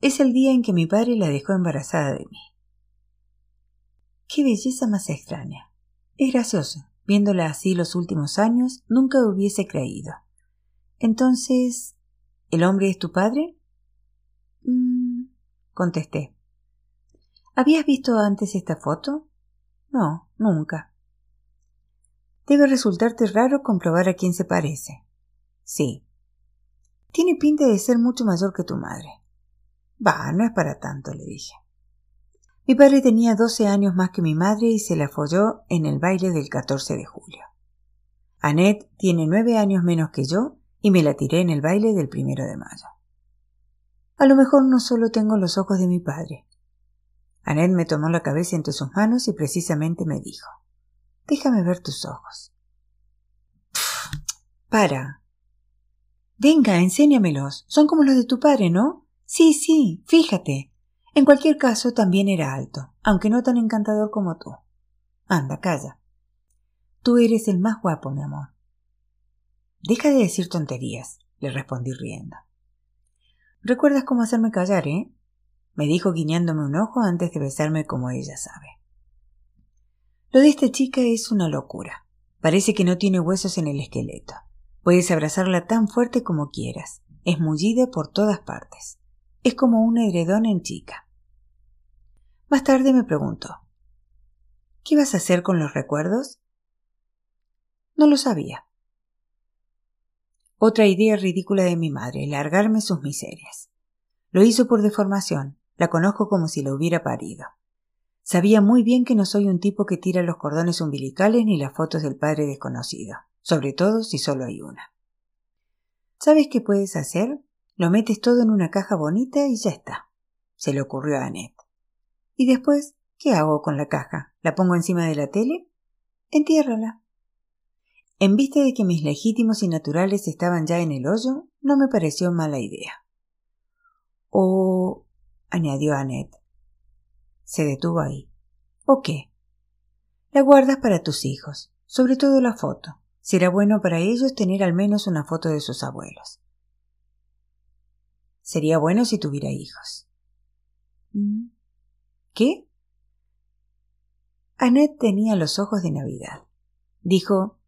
Es el día en que mi padre la dejó embarazada de mí. Qué belleza más extraña. Es gracioso. Viéndola así los últimos años, nunca hubiese creído. Entonces, ¿el hombre es tu padre? Mm, contesté. ¿Habías visto antes esta foto? No, nunca. Debe resultarte raro comprobar a quién se parece. Sí. Tiene pinta de ser mucho mayor que tu madre. Bah, no es para tanto, le dije. Mi padre tenía doce años más que mi madre y se la folló en el baile del 14 de julio. Annette tiene nueve años menos que yo y me la tiré en el baile del primero de mayo. A lo mejor no solo tengo los ojos de mi padre. Annette me tomó la cabeza entre sus manos y precisamente me dijo Déjame ver tus ojos. para. Venga, enséñamelos. Son como los de tu padre, ¿no? Sí, sí, fíjate. En cualquier caso también era alto, aunque no tan encantador como tú. Anda, calla. Tú eres el más guapo, mi amor. Deja de decir tonterías, le respondí riendo. ¿Recuerdas cómo hacerme callar, eh? me dijo guiñándome un ojo antes de besarme como ella sabe. Lo de esta chica es una locura. Parece que no tiene huesos en el esqueleto. Puedes abrazarla tan fuerte como quieras. Es mullida por todas partes. Es como un edredón en chica. Más tarde me preguntó ¿Qué vas a hacer con los recuerdos? No lo sabía. Otra idea ridícula de mi madre, largarme sus miserias. Lo hizo por deformación, la conozco como si la hubiera parido. Sabía muy bien que no soy un tipo que tira los cordones umbilicales ni las fotos del padre desconocido, sobre todo si solo hay una. ¿Sabes qué puedes hacer? Lo metes todo en una caja bonita y ya está. Se le ocurrió a Annette. ¿Y después qué hago con la caja? ¿La pongo encima de la tele? Entiérrala. En vista de que mis legítimos y naturales estaban ya en el hoyo, no me pareció mala idea. O añadió Annette. Se detuvo ahí. ¿O qué? La guardas para tus hijos, sobre todo la foto. Será bueno para ellos tener al menos una foto de sus abuelos. Sería bueno si tuviera hijos. Mm. ¿Qué? Annette tenía los ojos de Navidad. Dijo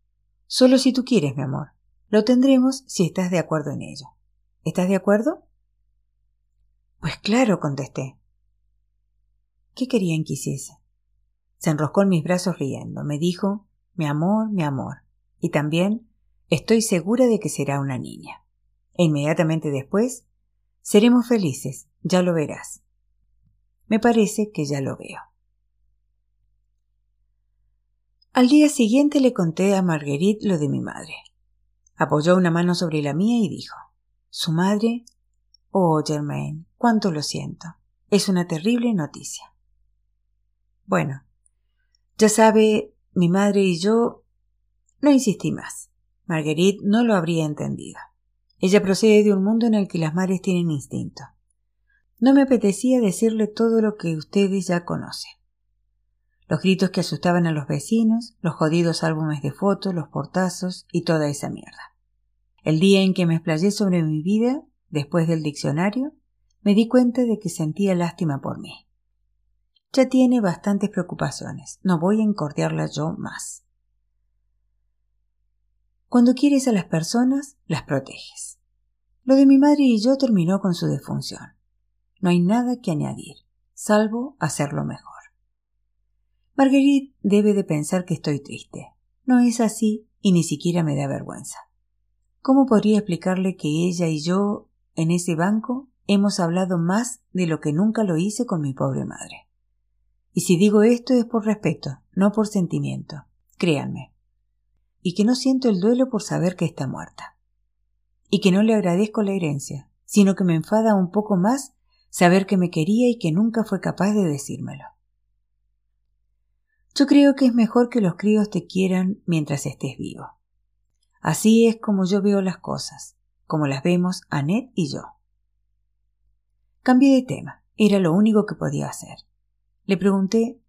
Solo si tú quieres, mi amor. Lo tendremos si estás de acuerdo en ello. ¿Estás de acuerdo? Pues claro, contesté. ¿Qué querían que hiciese? Se enroscó en mis brazos riendo. Me dijo mi amor, mi amor. Y también estoy segura de que será una niña. E inmediatamente después Seremos felices, ya lo verás. Me parece que ya lo veo. Al día siguiente le conté a Marguerite lo de mi madre. Apoyó una mano sobre la mía y dijo Su madre. Oh, Germain, cuánto lo siento. Es una terrible noticia. Bueno, ya sabe, mi madre y yo. No insistí más. Marguerite no lo habría entendido. Ella procede de un mundo en el que las madres tienen instinto. No me apetecía decirle todo lo que ustedes ya conocen. Los gritos que asustaban a los vecinos, los jodidos álbumes de fotos, los portazos y toda esa mierda. El día en que me explayé sobre mi vida, después del diccionario, me di cuenta de que sentía lástima por mí. Ya tiene bastantes preocupaciones, no voy a encordearla yo más. Cuando quieres a las personas, las proteges. Lo de mi madre y yo terminó con su defunción. No hay nada que añadir, salvo hacerlo mejor. Marguerite debe de pensar que estoy triste. No es así y ni siquiera me da vergüenza. ¿Cómo podría explicarle que ella y yo, en ese banco, hemos hablado más de lo que nunca lo hice con mi pobre madre? Y si digo esto es por respeto, no por sentimiento. Créanme. Y que no siento el duelo por saber que está muerta. Y que no le agradezco la herencia, sino que me enfada un poco más saber que me quería y que nunca fue capaz de decírmelo. Yo creo que es mejor que los críos te quieran mientras estés vivo. Así es como yo veo las cosas, como las vemos Annette y yo. Cambié de tema, era lo único que podía hacer. Le pregunté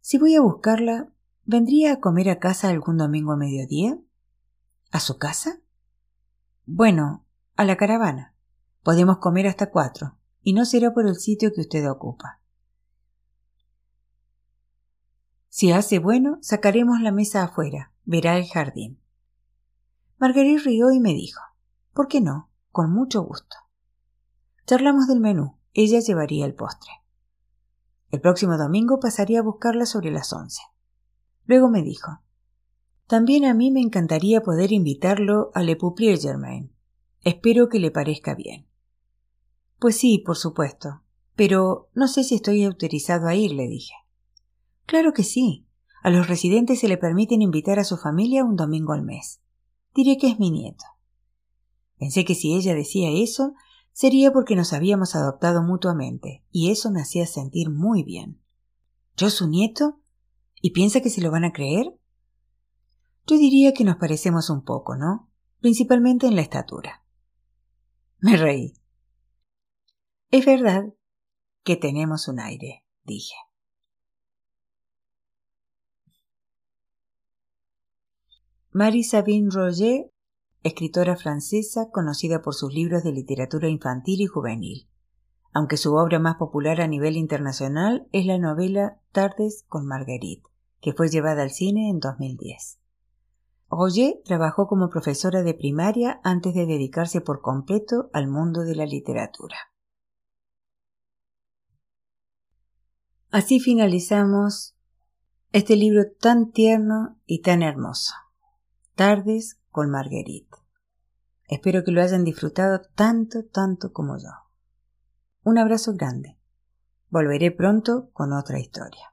si voy a buscarla, ¿vendría a comer a casa algún domingo a mediodía? ¿A su casa? Bueno, a la caravana. Podemos comer hasta cuatro, y no será por el sitio que usted ocupa. Si hace bueno, sacaremos la mesa afuera, verá el jardín. Marguerite rió y me dijo, ¿por qué no? Con mucho gusto. Charlamos del menú, ella llevaría el postre. El próximo domingo pasaría a buscarla sobre las once. Luego me dijo, también a mí me encantaría poder invitarlo a Le Pouplier Germain. Espero que le parezca bien. Pues sí, por supuesto, pero no sé si estoy autorizado a ir, le dije. Claro que sí. A los residentes se le permiten invitar a su familia un domingo al mes. Diré que es mi nieto. Pensé que si ella decía eso, sería porque nos habíamos adoptado mutuamente, y eso me hacía sentir muy bien. ¿Yo su nieto? ¿Y piensa que se lo van a creer? Yo diría que nos parecemos un poco, ¿no? Principalmente en la estatura. Me reí. Es verdad que tenemos un aire, dije. Marie Sabine Roger, escritora francesa conocida por sus libros de literatura infantil y juvenil, aunque su obra más popular a nivel internacional es la novela Tardes con Marguerite, que fue llevada al cine en 2010. Roger trabajó como profesora de primaria antes de dedicarse por completo al mundo de la literatura. Así finalizamos este libro tan tierno y tan hermoso. Tardes con Marguerite. Espero que lo hayan disfrutado tanto, tanto como yo. Un abrazo grande. Volveré pronto con otra historia.